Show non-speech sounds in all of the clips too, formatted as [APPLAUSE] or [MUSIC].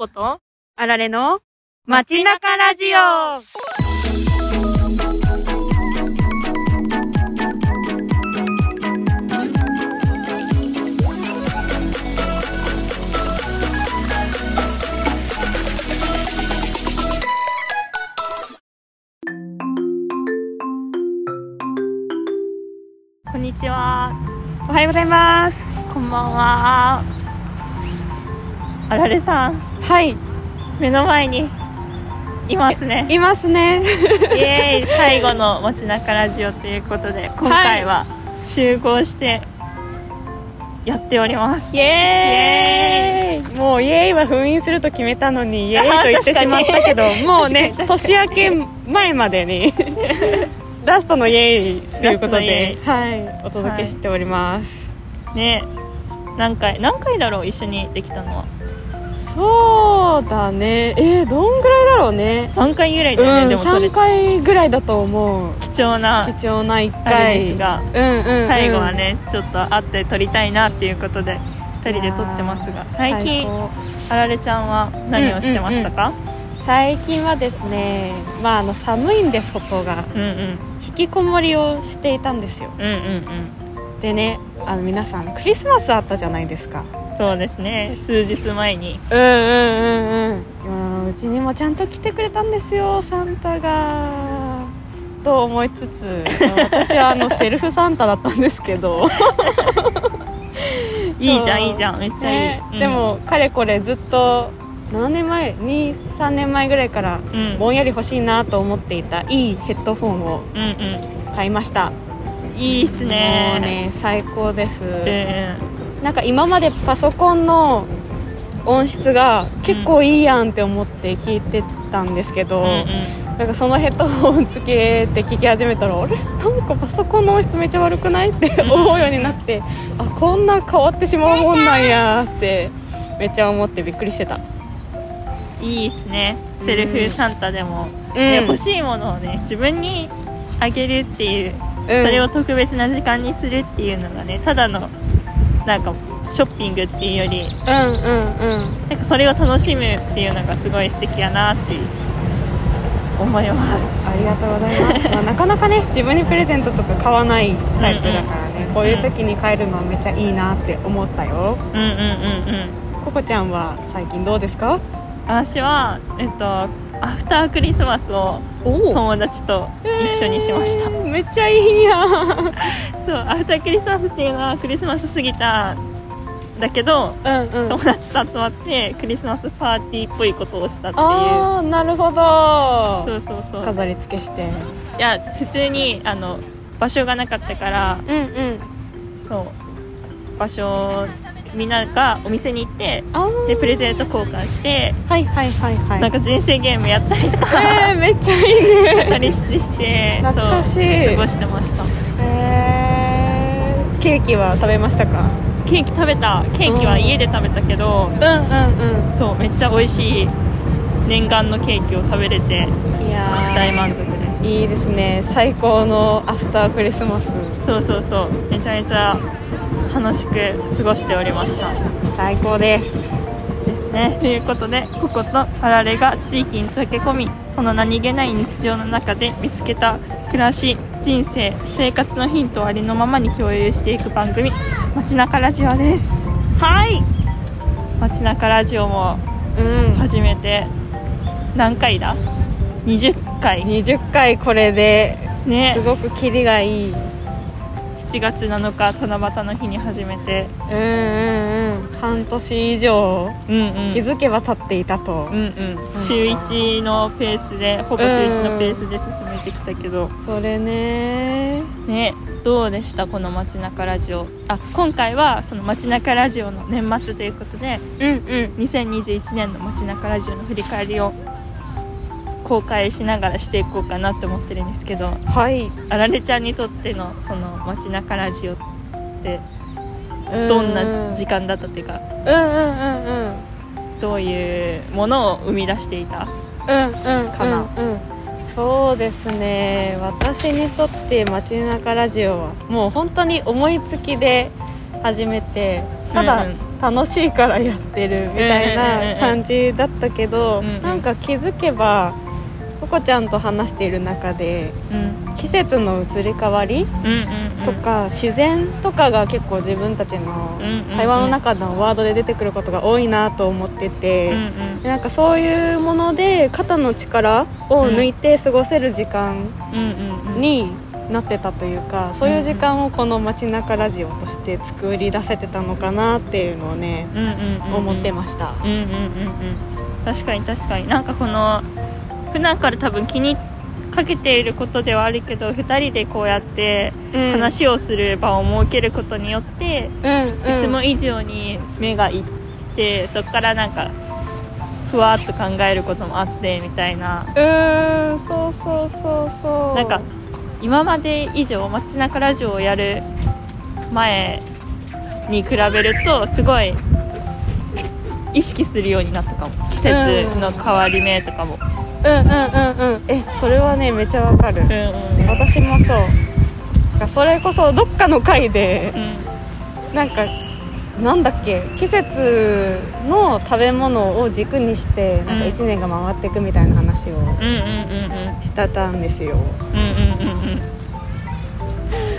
こと？あられの街中ラジオこんにちは。おはようございますこんばんは。あられさん、はい。目の前にいますね。いますね。イエーイ。最後の街中ラジオということで、今回は集合してやっております。イエーイ。もうイエーイは封印すると決めたのにイエーイと言ってしまったけどもうね年明け前までに [LAUGHS] ラストのイエーイということではい。お届けしております、ね。何回、何回だろう？一緒にできたのは。そうだね。えー、どんぐらいだろうね。3回ぐらいだよね、うんでもそれ3回ぐらいだと思う。貴重な貴重な1あれ回ですが、うんうん、うん、最後はね、ちょっと会って撮りたいなっていうことで2人で撮ってますが。最近あられちゃんは何をしてましたか、最近はですねまああの寒いんで外が。うん、うん。引きこもりをしていたんですよ。うんうんうん。でねあの皆さんクリスマスあったじゃないですかそうですね。数日前に。うんうんうんうん。うんうちにもちゃんと来てくれたんですよサンタが。と思いつつ私はあのセルフサンタだったんですけど。[LAUGHS] いいじゃんいいじゃんめっちゃいい、うん。ねでもかれこれずっと7年前23年前ぐらいからうん。ぼんやり欲しいなと思っていたいいヘッドフォンをうん買いました。うんいいっすもうねね最高です、うんなんか今までパソコンの音質が結構いいやんって思って聞いてたんですけど、うんうん。なんかそのヘッドホンつけて聞き始めたらあれ？なんかパソコンの音質めっちゃ悪くない？って思うようになってあこんな変わってしまうもんなんやってめっちゃ思ってびっくりしてた、いいっすね。セルフサンタでも、ねうん。欲しいものをね自分にあげるっていう、うん。それを特別な時間にするっていうのがねただのなんかショッピングっていうよりうんうんうん。なんかそれを楽しむっていうのがすごい素敵やなって思います。ありがとうございます、[LAUGHS] まあ、なかなかね自分にプレゼントとか買わないタイプだからね、こういう時に買えるのはめっちゃいいなって思ったよ。うんうんうんうん。ココちゃんは最近どうですか？私はえっとアフタークリスマスをお友達と一緒にしました、えーめっちゃいいやん。[LAUGHS] そうアフタークリスマスっていうのはクリスマス過ぎたんだけどうんうん。友達と集まってクリスマスパーティーっぽいことをしたっていう。ああなるほど。そうそうそう。飾り付けして。いや普通にあの場所がなかったからうんうん。そう。場所みんながお店に行ってでプレゼント交換してはいはいはいはい。なんか人生ゲームやったりとかえー、めっちゃいいね。ストレッチして懐かしい。過ごしてました。えー、ケーキは食べましたか？ケーキ食べた。ケーキは家で食べたけどうんうんうん。そうめっちゃ美味しい念願のケーキを食べれていやー。大満足です。いいですね。最高のアフタークリスマス。そうそうそう。めちゃめちゃ楽しく過ごしておりました。最高です。ですね。ということでこことあられが地域に溶け込みその何気ない日常の中で見つけた暮らし人生生活のヒントをありのままに共有していく番組「街中ラジオ」です。はい。街中ラジオもうん。始めて何回だ？20回。20回これでね。すごくキリがいい7月7日七夕の日に始めて。うんうんうん。半年以上。うんうん。気づけば経っていたと、うんうん。週1のペースでほぼ週1のペースで進めてきたけど。それね。ねどうでした？この街中ラジオ。あ今回はその街中ラジオの年末ということでうんうん。2021年の街中ラジオの振り返りを公開しながらしていこうかなって思ってるんですけどはい。あられちゃんにとってのその街中ラジオってどんな時間だったっていうかうんうんうんうん。どういうものを生み出していた？うんうんかなうん。うんそうですね。私にとって街中ラジオはもう本当に思いつきで始めてただ、うんうん。楽しいからやってるみたいな感じだったけど、なんか気づけばココちゃんと話している中でうん。季節の移り変わりとか、自然とかが結構自分たちの会話の中のワードで出てくることが多いなと思ってて、うんうん。でなんかそういうもので肩の力を抜いて過ごせる時間になってたというかそういう時間をこの街中ラジオとして作り出せてたのかなっていうのをね思ってました。うんうんうんうん。確かに確かに。なんかこの普段から多分気にかけていることではあるけど2人でこうやってうん。話をする場を設けることによって、うんうん。いつも以上に目がいってそこからなんかふわっと考えることもあってみたいな。うーんそうそうそうそう。なんか今まで以上街中ラジオをやる前に比べるとすごい意識するようになったかも。季節の変わり目とかも、うんうんうんうんえそれはねめちゃわかる、うんうん私もそう。それこそどっかの回でうん。なんかなんだっけ季節の食べ物を軸にしてなんかうん。1年が回っていくみたいな話をうんうんうんうん。してたんですよ。うんうんうんうん。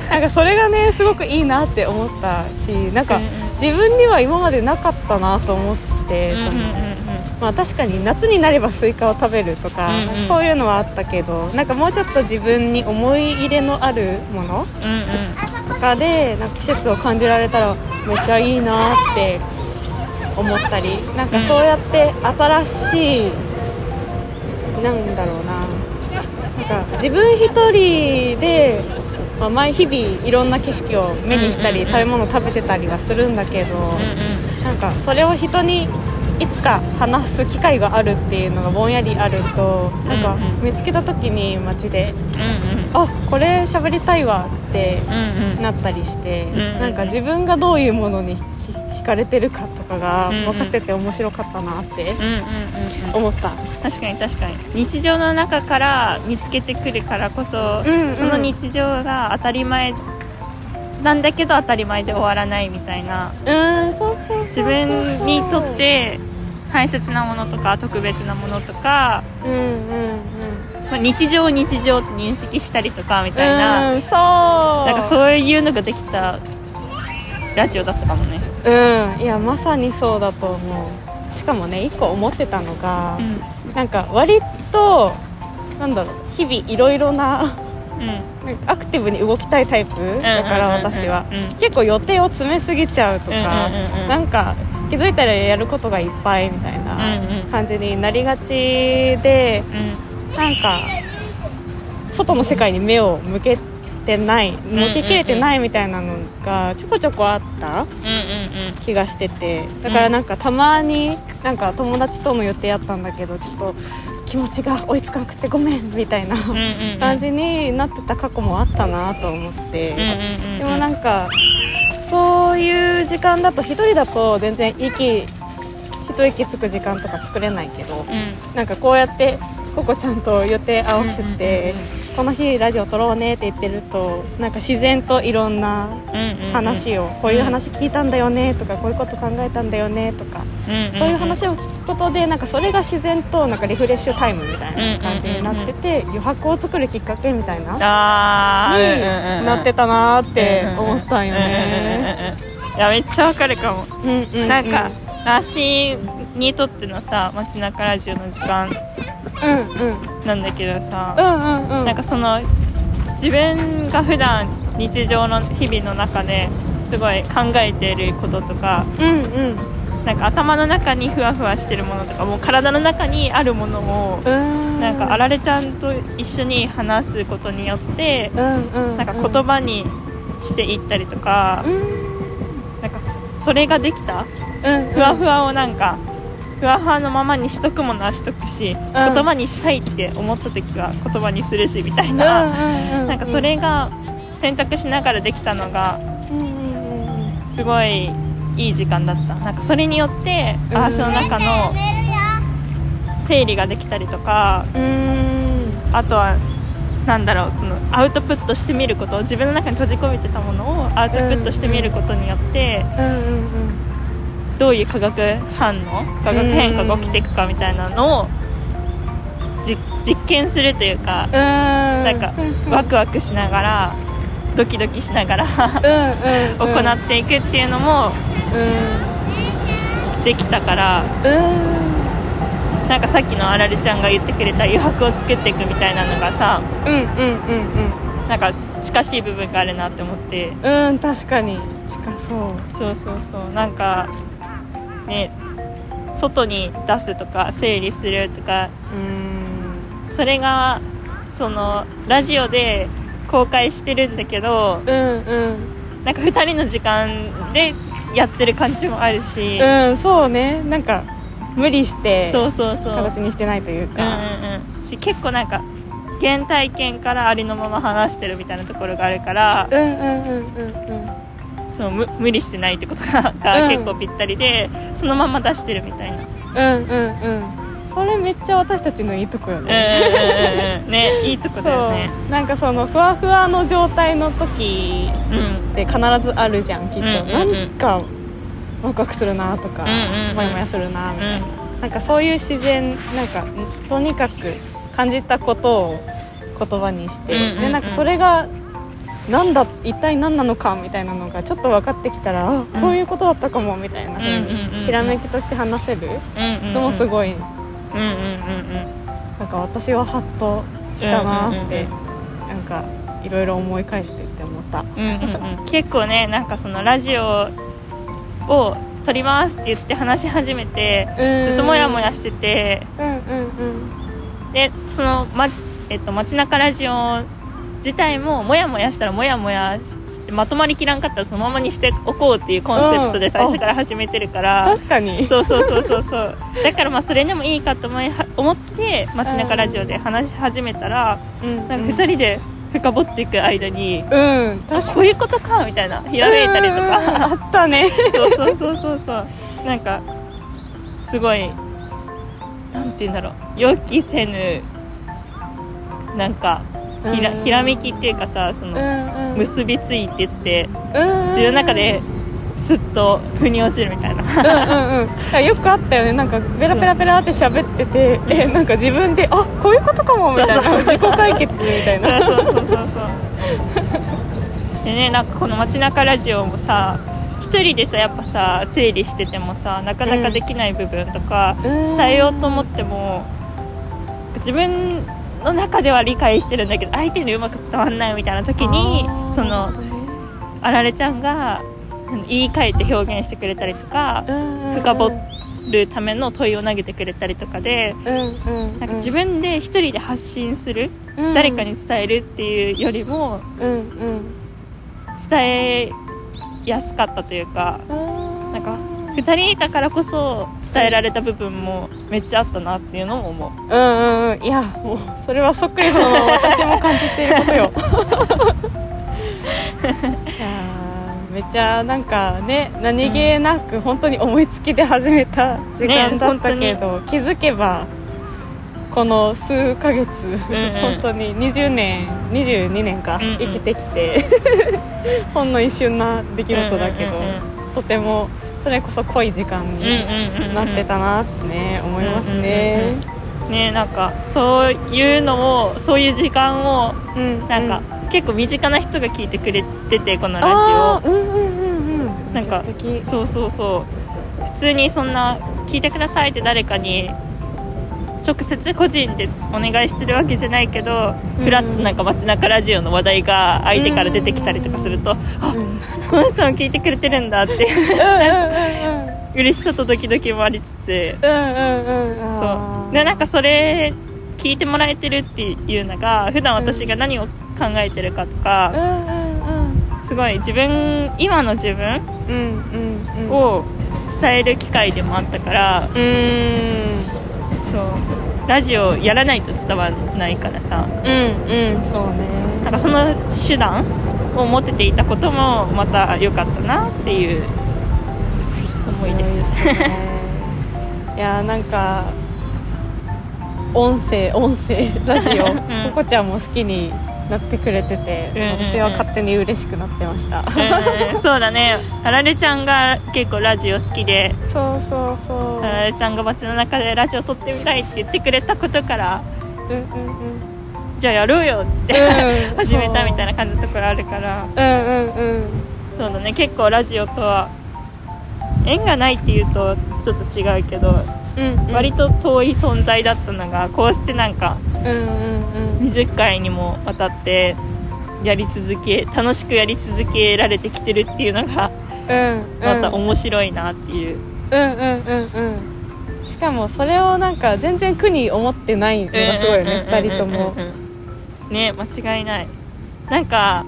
なんかそれがねすごくいいなって思ったしなんかうんうん自分には今までなかったなと思って、そのまあ、確かに夏になればスイカを食べるとか、うんうん。そういうのはあったけどなんかもうちょっと自分に思い入れのあるものうんうん。とかでなんか季節を感じられたらめっちゃいいなって思ったりなんかそうやって新しい、なんだろうな。なんか自分一人で、まあ、毎日々いろんな景色を目にしたり、うんうんうん。食べ物を食べてたりはするんだけど、なんかそれを人にいつか話す機会があるっていうのがぼんやりあるとなんかうんうん。見つけた時に街でうんうん。あこれ喋りたいわってうんうん。なったりして、んなんか自分がどういうものにひ惹かれてるかとかがうんうん。分かってて面白かったなってうんうんうんうん。思った、確かに確かに。日常の中から見つけてくるからこそ、うんうん。その日常が当たり前なんだけど当たり前で終わらないみたいな。うんそうそうそうそう。自分にとって大切なものとか特別なものとか、うんうんうん。まあ、日常を日常って認識したりとかみたいな,、うんそう。なんかそういうのができたラジオだったかもね。うん。いやまさにそうだと思う。しかもね一個思ってたのが、うん。なんか割となんだろう日々いろいろなうん。アクティブに動きたいタイプだから私はうん結構予定を詰めすぎちゃうとかうんうん。なんか気づいたらやることがいっぱいみたいな感じになりがちでうん。なんか外の世界に目を向けてない向けきれてないみたいなのがちょこちょこあった気がしてて。だからなんかたまになんか友達との予定あったんだけどちょっと気持ちが追いつかなくてごめんみたいな感じになってた過去もあったなと思って、でもなんかそういう時間だと一人だと全然息一息つく時間とか作れないけどうん。なんかこうやってココちゃんと予定合わせて、この日ラジオ撮ろうねって言ってるとなんか自然といろんな話を、こういう話聞いたんだよねとかこういうこと考えたんだよねとか、そういう話を聞くことでなんかそれが自然となんかリフレッシュタイムみたいな感じになってて余白を作るきっかけみたいなになってたなーって思ったんよね。いやめっちゃわかるかも、うんうんうん。なんか私にとってのさ街中ラジオの時間うんうん。なんだけどさ、うんうんうん。なんかその自分が普段日常の日々の中ですごい考えていることとかうんうん。なんか頭の中にふわふわしてるものとかもう体の中にあるものをうん。なんかあられちゃんと一緒に話すことによってうんうんなんか言葉にしていったりとかかそれができた？うん。ふわふわをなんかふわふわのままにしとくものはしとくし、言葉にしたいって思った時は言葉にするしみたいな、なんかそれが選択しながらできたのがうんうんうんすごいいい時間だった。なんかそれによってうん。私の中の整理ができたりとかうん。あとはなんだろうそのアウトプットしてみること自分の中に閉じ込めてたものをアウトプットしてみることによってうん。うんどういう化学反応化学変化が起きていくかみたいなのをじ実験するというかうん。ななんかワクワクしながらドキドキしながら行っていくっていうのもできたからなんかさっきのあられちゃんが言ってくれた余白を作っていくみたいなのがさなんか近しい部分があるなって思って。うんうん確かに。近そう。そうそうそう。なんかね外に出すとか整理するとか。うん。それがそのラジオで公開してるんだけどうんうん。なんか2人の時間でやってる感じもあるし、うんそうね。なんか無理してそうそうそう。形にしてないといううんかうんうん。し結構なんか原体験からありのまま話してるみたいなところがあるから。うんうんうんうんうんそう無無理してないってことが結構ぴったりで、そのまま出してるみたいな。うんうんうん。それめっちゃ私たちのいいとこよね。うんうんね [LAUGHS] いいとこだよね。なんかそのふわふわの状態の時うん。って必ずあるじゃんきっと、うんうんうん。なんかワクワクするなとか、うんうんうん。モヤモヤするなみたいな、うん。なんかそういう自然なんかとにかく感じたことを言葉にして、うんうんうんでなんかそれがなんだ一体何なのかみたいなのがちょっと分かってきたら、あこういうことだったかもみたいなひらめきとして話せる？うんうんのもすごい。うんうんうんうんなんか私はハッとしたなって、うんうんうんなんかいろいろ思い返してって思った。うんうんうん。結構ねなんかそのラジオを撮りますって言って話し始めてずっとモヤモヤしてて。うんうんうん。でその、まえっと、街中ラジオ自体もモヤモヤしたらモヤモヤしてまとまりきらんかったらそのままにしておこうっていうコンセプトで最初から始めてるから、確かに。そうそうそうそう。そうだからまあそれでもいいかと思いは思って街中ラジオで話し始めたら、うん。なんか2人で深掘っていく間に、うん確かこういうことかみたいなひらめいたりとうんかあったね。そうそうそうそうそう。なんかすごいなんて言うんだろう。予期せぬなんかひらうん。ひらめきっていうかさそのん結びついてってうん。自分の中ですっと腑に落ちるみたいな。うんうんうん。よくあったよね。なんかペラペラペラって喋っててえなんか自分であこういうことかもみたいな。自己解決みたいな。そうそうそうそう。でねなんかこの街中ラジオもさ一人でさやっぱさ整理しててもさなかなかできない部分とか、うん。伝えようと思っても自分の中では理解してるんだけど相手にうまく伝わんないみたいな時にそのあられちゃんがうん言い換えて表現してくれたりとか深掘るための問いを投げてくれたりとかでなんか自分で一人で発信するうん。誰かに伝えるっていうよりもうん伝えやすかったというかうんなんか2人いたからこそ伝えられた部分もめっちゃあったなっていうのも思う。うんうんうん。いやもうそれはそっくりそのまま私も感じていることよ。[LAUGHS] いやーめっちゃなんかね何気なく本当に思いつきで始めた時間だったけど、気づけばこの数ヶ月、んうん。本当に20年22年か、うんうん。生きてきて [LAUGHS] ほんの一瞬な出来事だけど、うんうんうん。とてもそれこそ濃い時間になってたなってね思いますね。ねなんかそういうのをそういう時間をうんなんか、結構身近な人が聞いてくれててこのラあーうんうんうんうんなんかそうそうそう。普通にそんな聞いてくださいって誰かに直接個人でお願いしてるわけじゃないけど、うん。ふらっとなんか街中ラジオの話題が相手から出てきたりとかすると、あうん。この人も聞いてくれてるんだって。嬉しさとドキドキもありつつ。うんうんうんそう。でなんかそれ聞いてもらえてるっていうのが普段私が何を考えてるかとうんか、すごい自分今の自分を伝える機会でもあったから、うーんそう。ラジオやらないと伝わらないからさ。うんうんそうね。なんかその手段を持てていたこともまた良かったなっていう思いです、ね。いやなんか音声音声ラジオ。ん。ここちゃんも好きになってくれてて、うんうんうん。私は勝手に嬉しくなってました、うん [LAUGHS] そうだね。あられちゃんが結構ラジオ好きで。そうそうそう。あられちゃんが街の中でラジオ撮ってみたいって言ってくれたことからうんうんじゃあやろうよって、うん。[LAUGHS] 始めたみたいな感じのところあるから。うんうんうん。うんそうだね。結構ラジオとは縁がないっていうとちょっと違うけど、うんうん。割と遠い存在だったのがこうしてなんかうんうんうん20回にもわたってやり続け楽しくやり続けられてきてるっていうのがうんまた面白いなっていう、うんうんうんうん。しかもそれをなんか全然苦に思ってないのがすごいよね2人とも。ね間違いない。なんか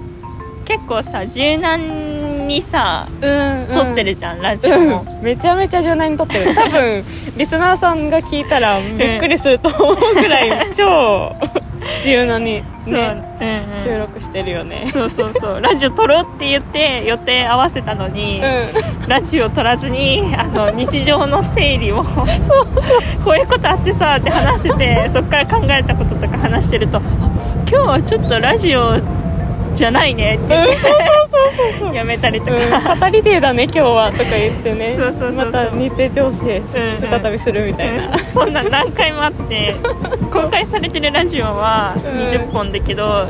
結構さ柔軟にさうんうん。撮ってるじゃん、ラジオも、うん。めちゃめちゃ柔軟に撮ってる。[LAUGHS] 多分リスナーさんが聞いたらびっくりすると思うぐらい [LAUGHS] 超柔軟にねう。んうん。収録してるよね。そうそうそう。ラジオ撮ろうって言って予定合わせたのに、うラジオ撮らずにあの日常の整理を。こういうことあってさって話しててそっから考えたこととか話してるとあ今日はちょっとラジオじゃないね。って言ってやめたりとん、か、うん、語りデーだね今日はとか言ってね。そうそうそうそう。また日程調整うん再びするみたいな、うん。そんな何回もあって公開されてるラジオはうん。20本だけど、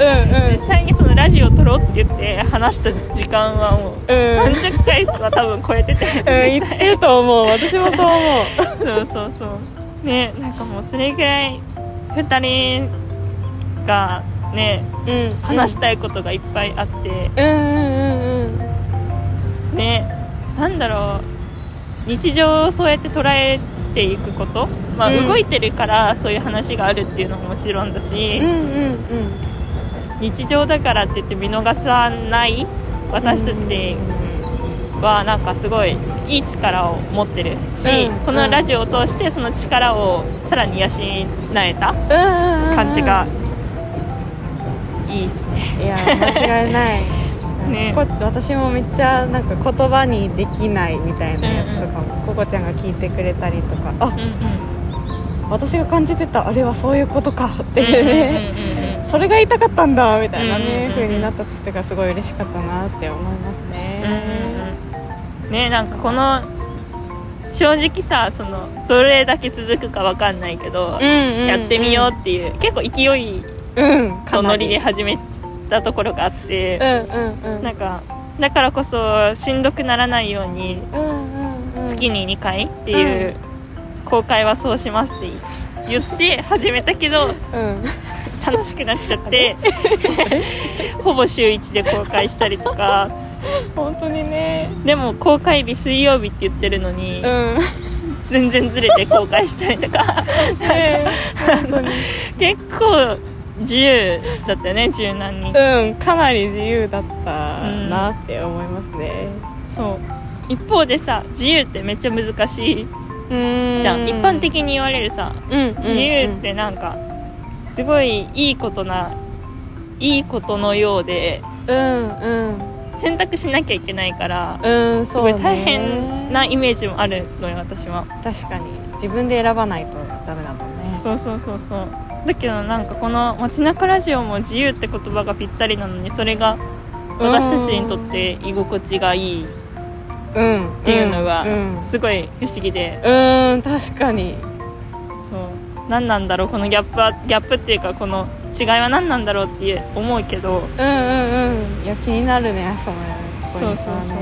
実際にそのラジオ撮ろうって言って話した時間はもううん。30回は多分超えてて、うん、言ってると思う。私もそう思う。そうそうそう。ねなんかもうそれぐらい2人がねうん。話したいことがいっぱいあって、うんうんうんうん。ねなんだろう。日常をそうやって捉えていくこと、まあ、うん。動いてるからそういう話があるっていうのももちろんだし、うんうん日常だからって言って見逃さない。私たちはなんかすごいいい力を持ってるし、うんこのラジオを通してその力をさらに養えたうんうんうん。感じがいいですね。いや間違いない。[LAUGHS] ね。こ私もめっちゃなんか言葉にできないみたいなやつとかも、ココちゃんが聞いてくれたりとかあうんうん。私が感じてたあれはそういうことかってうんうんうんねそれが言いたかったんだみたいなねうんうんうんうん風になった時とかすごい嬉しかったなって思いますね。うんねなんかこの正直さそのどれだけ続くかわかんないけど、やってみようっていう結構勢いとノリで始めたところがあってう、んうんうん。なんかだからこそしんどくならないようにうんうんうん。月に2回っていう、公開はそうしますって言って始めたけどうん。楽しくなっちゃって [LAUGHS] ほぼ週1で公開したりとか。本当にね。でも公開日水曜日って言ってるのに、うん。全然ずれて公開したりとか。ね本当に。結構自由だったよね柔軟に、うんかなり自由だったなって思いますね。そう。一方でさ自由ってめっちゃ難しいうん。じゃん、一般的に言われるさうん。自由ってなんかすごいいいことないいことのようでうんうん。選択しなきゃいけないからうんそうね。すごい大変なイメージもあるのよ私は。確かに。自分で選ばないとダメだもんねそうそうそうそう。だけどなんかこの「街中ラジオ」も自由って言葉がぴったりなのにそれが私たちにとって居心地がいいうんっっていうのがうんすごい不思議で。うん。確かに。そう。何なんだろう？このギャップはギャップっていうかこの違いは何なんだろうって思うけど。うんうんうん。いや気になるねそのそうそうそう。ね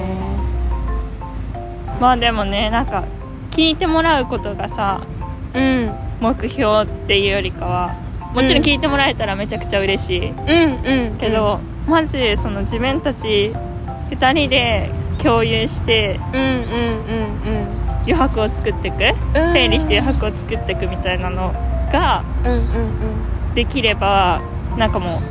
まあでもねなんか聞いてもらうことがさうん目標っていうよりかはもちろん聞いてもらえたらめちゃくちゃ嬉しい。うんうんけど、まずその自分たち2人で共有してうんうんうん余白を作っていくうん整理して余白を作っていくみたいなのがうんうんうんできればなんかも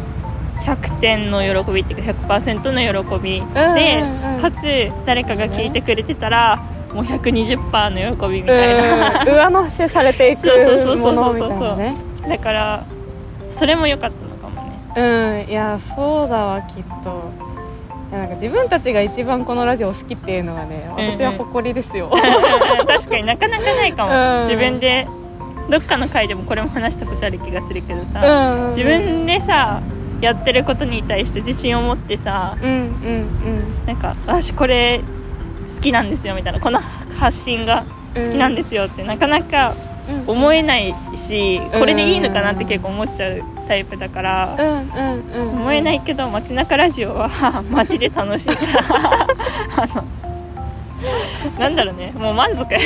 う100点の喜びっていうか100%の喜びで、うんうん。かつ誰かが聞いてくれてたらもう120%の喜びみたいな、うん。上乗せされていくそうそうそうそう。ものみたいなねだからそれも良かったのかもね。うん。いやそうだわきっと。いやなんか自分たちが一番このラジオ好きっていうのがねうんうん。私は誇りですよ、[LAUGHS] 確かになかなかないかも、うん。自分でどっかの回でもこれも話したことある気がするけどさ、うん自分でさやってることに対して自信を持ってさ。うんうんなんか私これ好きなんですよみたいなこの発信がうん。好きなんですよってなかなかうん。思えないしうん。これでいいのかなって結構思っちゃうタイプだから思えないいけど街中ラジオは [LAUGHS] マジで楽しいから。[LAUGHS] あのなんだろうね。もう満足。[LAUGHS]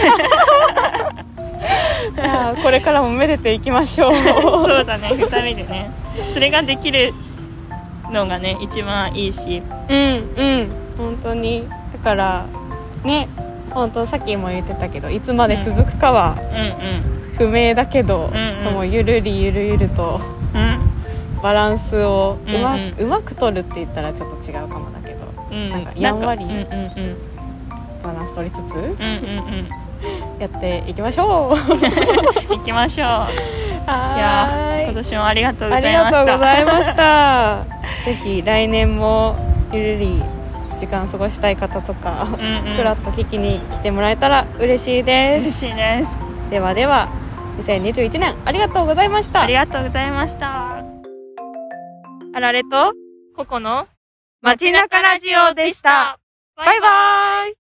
これからもめでていきましょう。そうだね。2人でね。それができるのがね一番いいし。うんうん。本当に。だからね本当さっきも言ってたけどいつまで続くかはうん不明だけど、うんうん。もうゆるりゆるゆるとうん。うんバランスをうま,、うんうん。うまく取るって言ったらちょっと違うかもだけどうんなんかやんわりバランス取りつつうんうんやっていきましょう。う [LAUGHS] ん行きましょう。い。やー今は年もありがとうございました。ありがとうございました。ぜひ来年もゆるり時間過ごしたい方とか、うんうん。ふらっと聞きに来てもらえたら嬉しいで嬉すしいです。ではでは2021年ありがとうございました。ありがとうございました。あられとココの街中ラジオでした。バイバイ